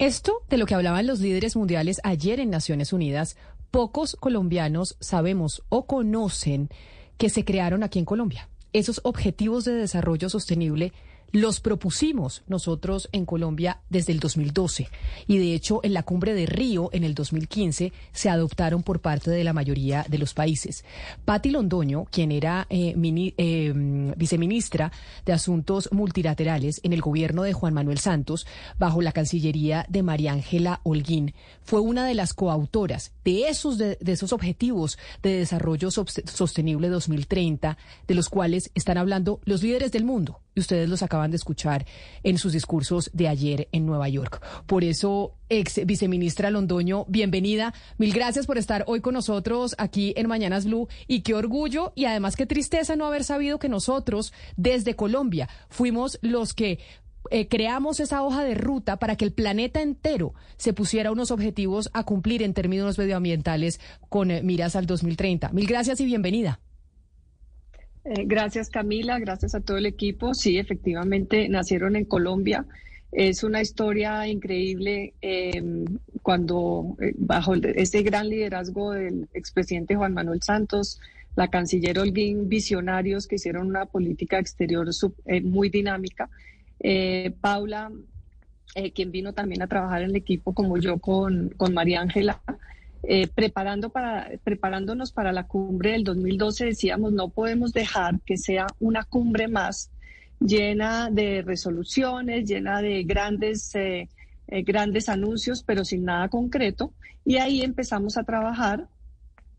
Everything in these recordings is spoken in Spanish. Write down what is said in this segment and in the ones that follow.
Esto de lo que hablaban los líderes mundiales ayer en Naciones Unidas, pocos colombianos sabemos o conocen que se crearon aquí en Colombia. Esos objetivos de desarrollo sostenible los propusimos nosotros en Colombia desde el 2012 y de hecho en la cumbre de Río en el 2015 se adoptaron por parte de la mayoría de los países. Patti Londoño, quien era eh, eh, viceministra de Asuntos Multilaterales en el gobierno de Juan Manuel Santos, bajo la Cancillería de María Ángela Holguín, fue una de las coautoras de esos, de, esos objetivos de desarrollo sostenible 2030, de los cuales están hablando los líderes del mundo ustedes los acaban de escuchar en sus discursos de ayer en Nueva York. Por eso, ex viceministra Londoño, bienvenida. Mil gracias por estar hoy con nosotros aquí en Mañanas Blue y qué orgullo y además qué tristeza no haber sabido que nosotros desde Colombia fuimos los que eh, creamos esa hoja de ruta para que el planeta entero se pusiera unos objetivos a cumplir en términos medioambientales con eh, miras al 2030. Mil gracias y bienvenida. Eh, gracias Camila, gracias a todo el equipo. Sí, efectivamente nacieron en Colombia. Es una historia increíble em, cuando eh, bajo este gran liderazgo del expresidente Juan Manuel Santos, la canciller Holguín, visionarios que hicieron una política exterior eh, muy dinámica. Paula, quien vino también a trabajar en el equipo como yo con, con María Ángela, eh, preparando para, preparándonos para la cumbre del 2012, decíamos, no podemos dejar que sea una cumbre más llena de resoluciones, llena de grandes, eh, eh, grandes anuncios, pero sin nada concreto. Y ahí empezamos a trabajar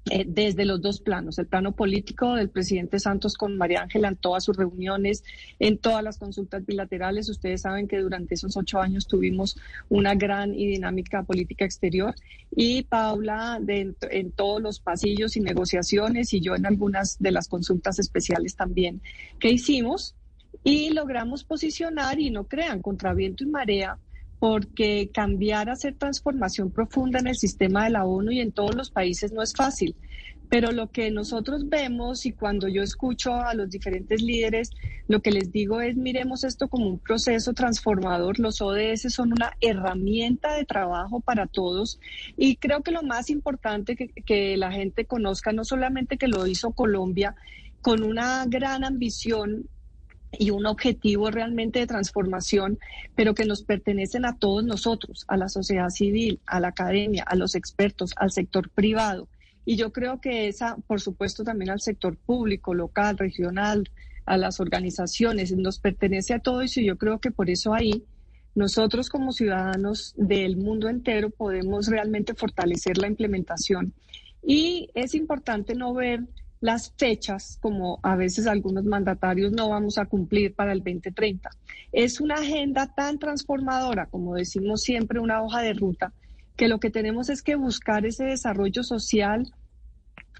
eh, desde los dos planos, el plano político del presidente Santos con María Ángela en todas sus reuniones, en todas las consultas bilaterales. Ustedes saben que durante esos ocho años tuvimos una gran y dinámica política exterior y Paula en todos los pasillos y negociaciones y yo en algunas de las consultas especiales también que hicimos y logramos posicionar y no crean contra viento y marea porque cambiar, hacer transformación profunda en el sistema de la ONU y en todos los países no es fácil. Pero lo que nosotros vemos y cuando yo escucho a los diferentes líderes, lo que les digo es miremos esto como un proceso transformador. Los ODS son una herramienta de trabajo para todos y creo que lo más importante que, la gente conozca, no solamente que lo hizo Colombia con una gran ambición y un objetivo realmente de transformación, pero que nos pertenecen a todos nosotros, a la sociedad civil, a la academia, a los expertos, al sector privado. Y yo creo que esa, por supuesto, también al sector público, local, regional, a las organizaciones, nos pertenece a todos y yo creo que por eso ahí nosotros como ciudadanos del mundo entero podemos realmente fortalecer la implementación. Y es importante no ver las fechas, como a veces algunos mandatarios no vamos a cumplir para el 2030. Es una agenda tan transformadora, como decimos siempre, una hoja de ruta, que lo que tenemos es que buscar ese desarrollo social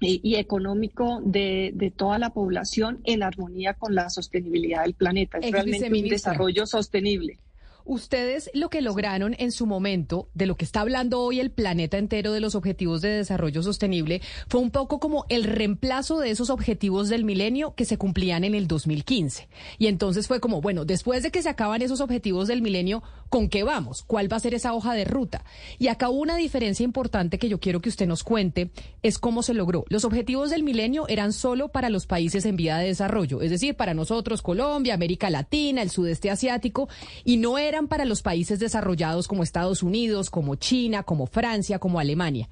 y, económico de, de, toda la población en armonía con la sostenibilidad del planeta. Es realmente un desarrollo sostenible. Ustedes lo que lograron en su momento, de lo que está hablando hoy el planeta entero de los objetivos de desarrollo sostenible, fue un poco como el reemplazo de esos objetivos del milenio que se cumplían en el 2015. Y entonces fue como, bueno, después de que se acaban esos objetivos del milenio, ¿con qué vamos? ¿Cuál va a ser esa hoja de ruta? Y acá hubo una diferencia importante que yo quiero que usted nos cuente, es cómo se logró. Los objetivos del milenio eran solo para los países en vía de desarrollo, es decir, para nosotros, Colombia, América Latina, el sudeste asiático, y no era eran para los países desarrollados como Estados Unidos, como China, como Francia, como Alemania.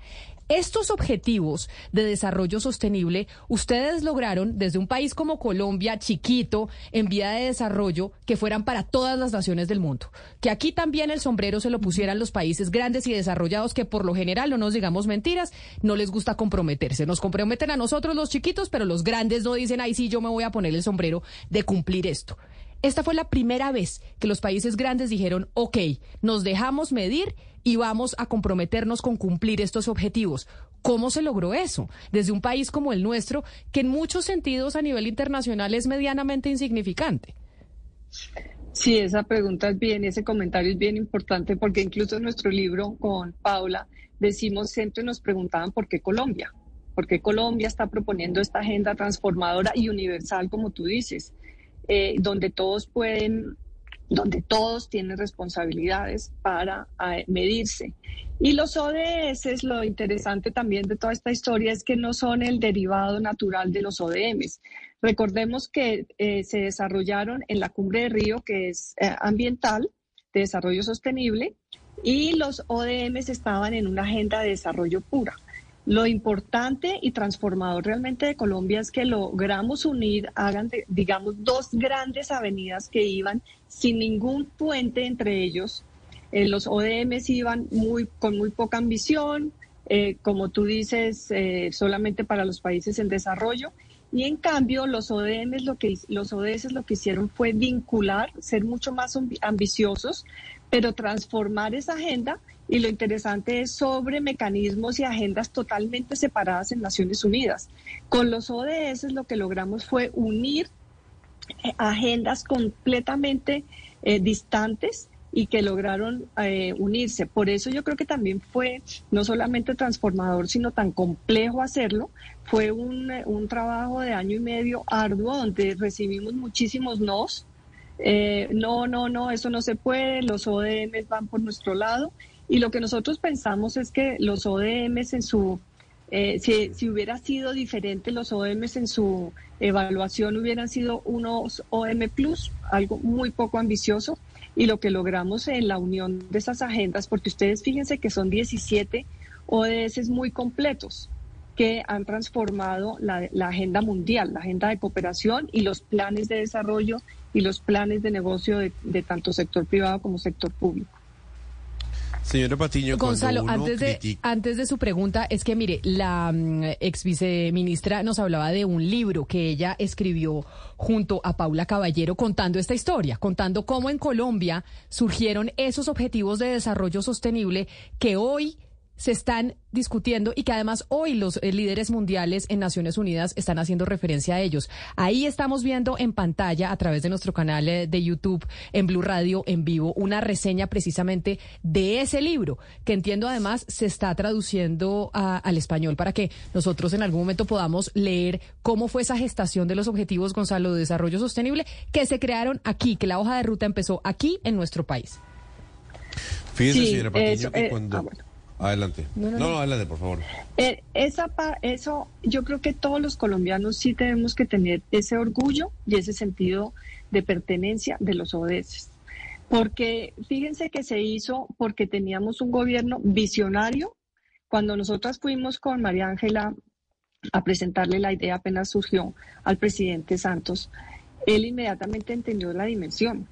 Estos objetivos de desarrollo sostenible, ustedes lograron desde un país como Colombia, chiquito, en vía de desarrollo, que fueran para todas las naciones del mundo. Que aquí también el sombrero se lo pusieran los países grandes y desarrollados que por lo general, no nos digamos mentiras, no les gusta comprometerse. Nos comprometen a nosotros los chiquitos, pero los grandes no dicen, ay, sí, yo me voy a poner el sombrero de cumplir esto. Esta fue la primera vez que los países grandes dijeron, ok, nos dejamos medir y vamos a comprometernos con cumplir estos objetivos. ¿Cómo se logró eso? Desde un país como el nuestro, que en muchos sentidos a nivel internacional es medianamente insignificante. Sí, esa pregunta es bien, ese comentario es bien importante porque incluso en nuestro libro con Paula decimos, siempre nos preguntaban por qué Colombia, por qué Colombia está proponiendo esta agenda transformadora y universal, como tú dices. Eh, donde todos pueden donde todos tienen responsabilidades para eh, medirse. Y los ODS, lo interesante también de toda esta historia es que no son el derivado natural de los ODMs. Recordemos que eh, se desarrollaron en la cumbre de Río, que es eh, ambiental, de desarrollo sostenible, y los ODMs estaban en una agenda de desarrollo pura. Lo importante y transformador realmente de Colombia es que logramos unir, hagan, digamos, dos grandes avenidas que iban sin ningún puente entre ellos, eh, los ODMs iban muy, con muy poca ambición, eh, como tú dices, eh, solamente para los países en desarrollo. Y en cambio, los ODMs lo que los ODS lo que hicieron fue vincular, ser mucho más ambiciosos, pero transformar esa agenda. Y lo interesante es sobre mecanismos y agendas totalmente separadas en Naciones Unidas. Con los ODS lo que logramos fue unir agendas completamente distantes y que lograron eh, unirse. Por eso yo creo que también fue no solamente transformador, sino tan complejo hacerlo. Fue un, un trabajo de año y medio arduo donde recibimos muchísimos nos. Eh, no, no, no, eso no se puede, los ODM van por nuestro lado. Y lo que nosotros pensamos es que los ODM en su, eh, si, hubiera sido diferente, los ODM en su evaluación hubieran sido unos OM Plus, algo muy poco ambicioso y lo que logramos en la unión de esas agendas, porque ustedes fíjense que son 17 ODS muy completos que han transformado la, agenda mundial, la agenda de cooperación y los planes de desarrollo y los planes de negocio de tanto sector privado como sector público. Señora Patiño, Gonzalo, antes de, antes de su pregunta, es que mire, la mm, ex viceministra nos hablaba de un libro que ella escribió junto a Paula Caballero contando esta historia, contando cómo en Colombia surgieron esos objetivos de desarrollo sostenible que hoy se están discutiendo y que además hoy los eh, líderes mundiales en Naciones Unidas están haciendo referencia a ellos. Ahí estamos viendo en pantalla a través de nuestro canal eh, de YouTube en Blue Radio en vivo una reseña precisamente de ese libro que entiendo además se está traduciendo al español para que nosotros en algún momento podamos leer cómo fue esa gestación de los objetivos Gonzalo de desarrollo sostenible que se crearon aquí, que la hoja de ruta empezó aquí en nuestro país. Fíjese, señora Patiño, que eh, cuando... Ah, Adelante. No, no, adelante, por favor. Eh, esa, eso, yo creo que todos los colombianos sí tenemos que tener ese orgullo y ese sentido de pertenencia de los ODS. Porque fíjense que se hizo porque teníamos un gobierno visionario. Cuando nosotras fuimos con María Ángela a presentarle la idea apenas surgió al presidente Santos, él inmediatamente entendió la dimensión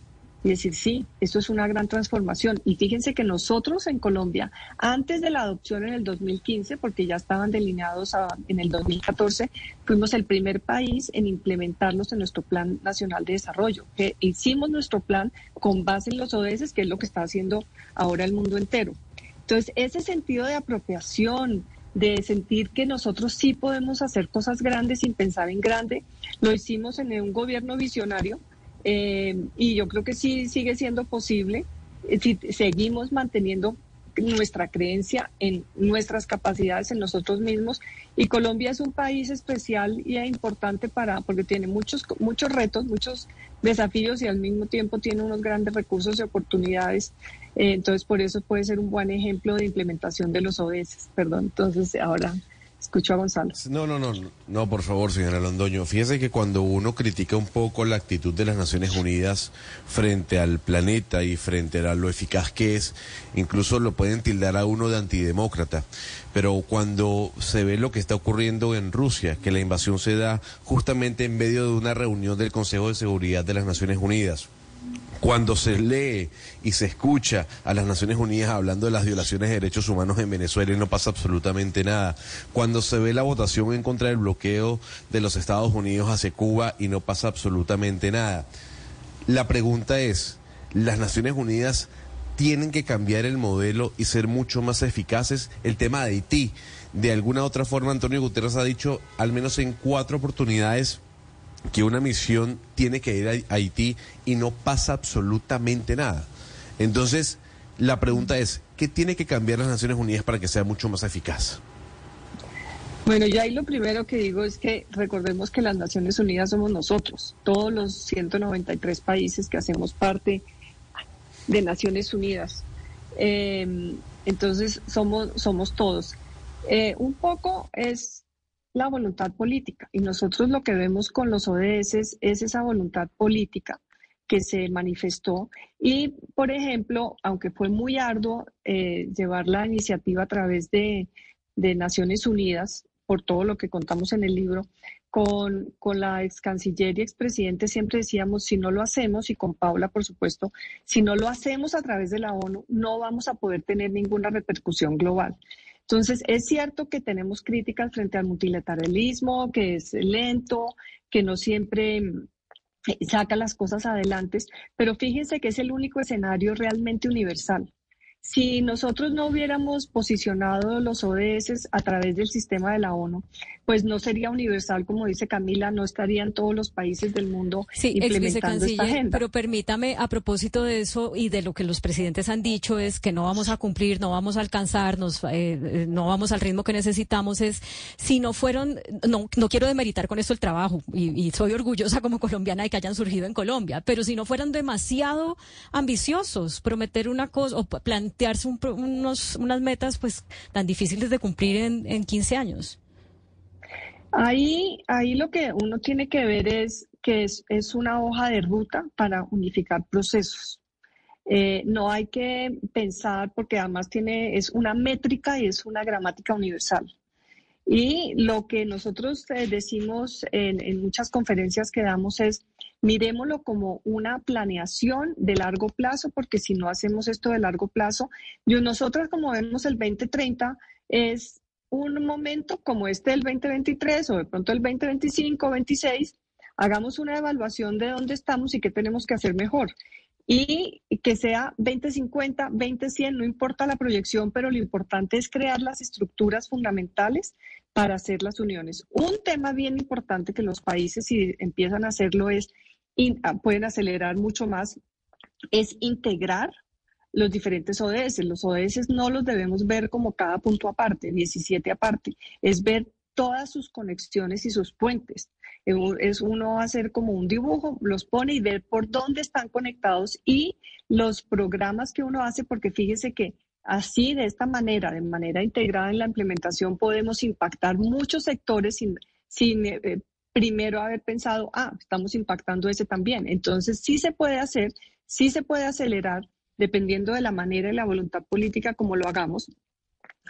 y decir, sí, esto es una gran transformación. Y fíjense que nosotros en Colombia, antes de la adopción en el 2015, porque ya estaban delineados en el 2014, fuimos el primer país en implementarlos en nuestro Plan Nacional de Desarrollo. Que hicimos nuestro plan con base en los ODS, que es lo que está haciendo ahora el mundo entero. Entonces, ese sentido de apropiación, de sentir que nosotros sí podemos hacer cosas grandes sin pensar en grande, lo hicimos en un gobierno visionario eh, y yo creo que sí sigue siendo posible eh, si seguimos manteniendo nuestra creencia en nuestras capacidades en nosotros mismos y Colombia es un país especial y importante para porque tiene muchos muchos retos, muchos desafíos y al mismo tiempo tiene unos grandes recursos y oportunidades. Eh, entonces por eso puede ser un buen ejemplo de implementación de los ODS. Perdón, entonces ahora Escucho a Gonzalo. No, no, no, no, por favor, señora Londoño. Fíjese que cuando uno critica un poco la actitud de las Naciones Unidas frente al planeta y frente a lo eficaz que es, incluso lo pueden tildar a uno de antidemócrata. Pero cuando se ve lo que está ocurriendo en Rusia, que la invasión se da justamente en medio de una reunión del Consejo de Seguridad de las Naciones Unidas, cuando se lee y se escucha a las Naciones Unidas hablando de las violaciones de derechos humanos en Venezuela y no pasa absolutamente nada, cuando se ve la votación en contra del bloqueo de los Estados Unidos hacia Cuba y no pasa absolutamente nada. La pregunta es, ¿las Naciones Unidas tienen que cambiar el modelo y ser mucho más eficaces? El tema de Haití, de alguna otra forma, Antonio Guterres ha dicho, al menos en cuatro oportunidades, que una misión tiene que ir a Haití y no pasa absolutamente nada. Entonces, la pregunta es, ¿qué tiene que cambiar las Naciones Unidas para que sea mucho más eficaz? Bueno, yo ahí lo primero que digo es que recordemos que las Naciones Unidas somos nosotros, todos los 193 países que hacemos parte de Naciones Unidas. Em, entonces somos, somos todos. Eh, un poco es la voluntad política y nosotros lo que vemos con los ODS es esa voluntad política que se manifestó y, por ejemplo, aunque fue muy arduo eh, llevar la iniciativa a través de, Naciones Unidas, por todo lo que contamos en el libro, con, con la ex canciller y expresidente siempre decíamos, si no lo hacemos, y con Paula, por supuesto, si no lo hacemos a través de la ONU, no vamos a poder tener ninguna repercusión global. Entonces, es cierto que tenemos críticas frente al multilateralismo, que es lento, que no siempre eh, saca las cosas adelante, pero fíjense que es el único escenario realmente universal. Si nosotros no hubiéramos posicionado los ODS a través del sistema de la ONU, pues no sería universal, como dice Camila, no estarían todos los países del mundo implementando esta agenda. Pero permítame, a propósito de eso y de lo que los presidentes han dicho, es que no vamos a cumplir, no vamos a alcanzar, nos, eh, no vamos al ritmo que necesitamos, es si no fueron, no, no quiero demeritar con esto el trabajo, y, soy orgullosa como colombiana de que hayan surgido en Colombia, pero si no fueran demasiado ambiciosos, prometer una cosa o plantear plantearse unos, unas metas pues tan difíciles de cumplir en, en 15 años? Ahí, ahí lo que uno tiene que ver es que es, es una hoja de ruta para unificar procesos. Eh, no hay que pensar porque además tiene, es una métrica y es una gramática universal. Y lo que nosotros eh, decimos en, muchas conferencias que damos es, miremoslo como una planeación de largo plazo, porque si no hacemos esto de largo plazo, yo, nosotros como vemos el 2030 es un momento como este del 2023 o de pronto el 2025 26, hagamos una evaluación de dónde estamos y qué tenemos que hacer mejor y que sea 2050, 2100, no importa la proyección, pero lo importante es crear las estructuras fundamentales para hacer las uniones. Un tema bien importante que los países, si empiezan a hacerlo, es, ah, pueden acelerar mucho más, es integrar los diferentes ODS. Los ODS no los debemos ver como cada punto aparte, 17 aparte, es ver todas sus conexiones y sus puentes. Es uno hacer como un dibujo, los pone y ver por dónde están conectados y los programas que uno hace, porque fíjese que así, de esta manera, de manera integrada en la implementación, podemos impactar muchos sectores sin, sin eh, eh, primero haber pensado, ah, estamos impactando ese también. Entonces, sí se puede hacer, sí se puede acelerar, dependiendo de la manera y la voluntad política como lo hagamos.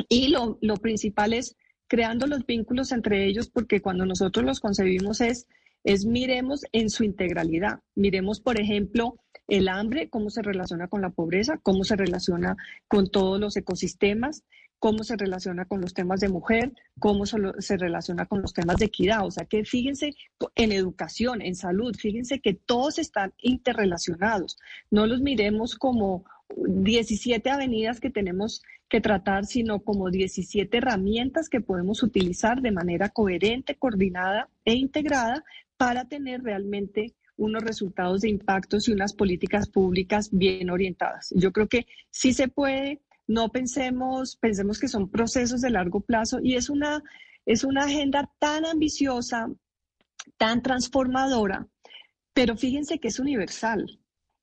Y lo, lo principal es creando los vínculos entre ellos, porque cuando nosotros los concebimos es, es miremos en su integralidad. Miremos, por ejemplo, el hambre, cómo se relaciona con la pobreza, cómo se relaciona con todos los ecosistemas, cómo se relaciona con los temas de mujer, cómo se relaciona con los temas de equidad. O sea que fíjense en educación, en salud, fíjense que todos están interrelacionados. No los miremos como 17 avenidas que tenemos que tratar, sino como 17 herramientas que podemos utilizar de manera coherente, coordinada e integrada para tener realmente unos resultados de impactos y unas políticas públicas bien orientadas. Yo creo que sí se puede, no pensemos, pensemos que son procesos de largo plazo y es una, es una agenda tan ambiciosa, tan transformadora, pero fíjense que es universal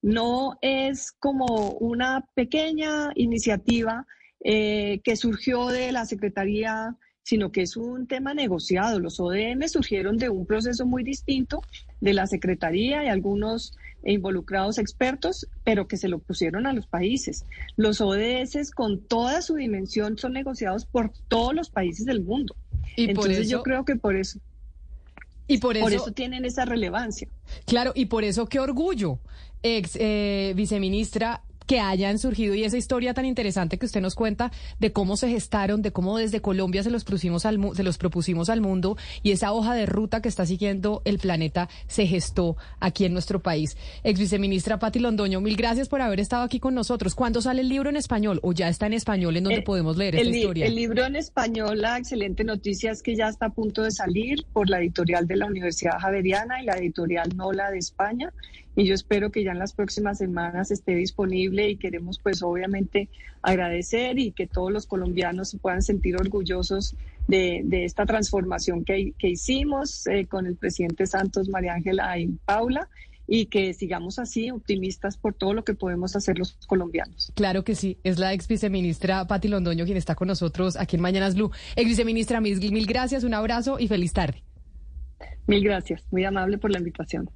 no es como una pequeña iniciativa eh, que surgió de la Secretaría, sino que es un tema negociado. Los ODM surgieron de un proceso muy distinto de la Secretaría y algunos involucrados expertos, pero que se lo pusieron a los países. Los ODS con toda su dimensión son negociados por todos los países del mundo. Y Entonces yo creo que por eso... Y por eso, por eso tienen esa relevancia. Claro, y por eso qué orgullo ex eh, viceministra que hayan surgido y esa historia tan interesante que usted nos cuenta de cómo se gestaron, de cómo desde Colombia se los propusimos al, se los propusimos al mundo y esa hoja de ruta que está siguiendo el planeta se gestó aquí en nuestro país. Ex viceministra Patti Londoño, mil gracias por haber estado aquí con nosotros. ¿Cuándo sale el libro en español o ya está en español en donde eh, podemos leer esta historia? El libro en español, la excelente noticia es que ya está a punto de salir por la editorial de la Universidad Javeriana y la editorial Nola de España y yo espero que ya en las próximas semanas esté disponible y queremos pues obviamente agradecer y que todos los colombianos se puedan sentir orgullosos de, esta transformación que, que hicimos eh, con el presidente Santos, María Ángela y Paula y que sigamos así optimistas por todo lo que podemos hacer los colombianos. Claro que sí, es la ex viceministra Patti Londoño quien está con nosotros aquí en Mañanas Blue. Ex viceministra, mil, mil gracias, un abrazo y feliz tarde. Mil gracias, muy amable por la invitación.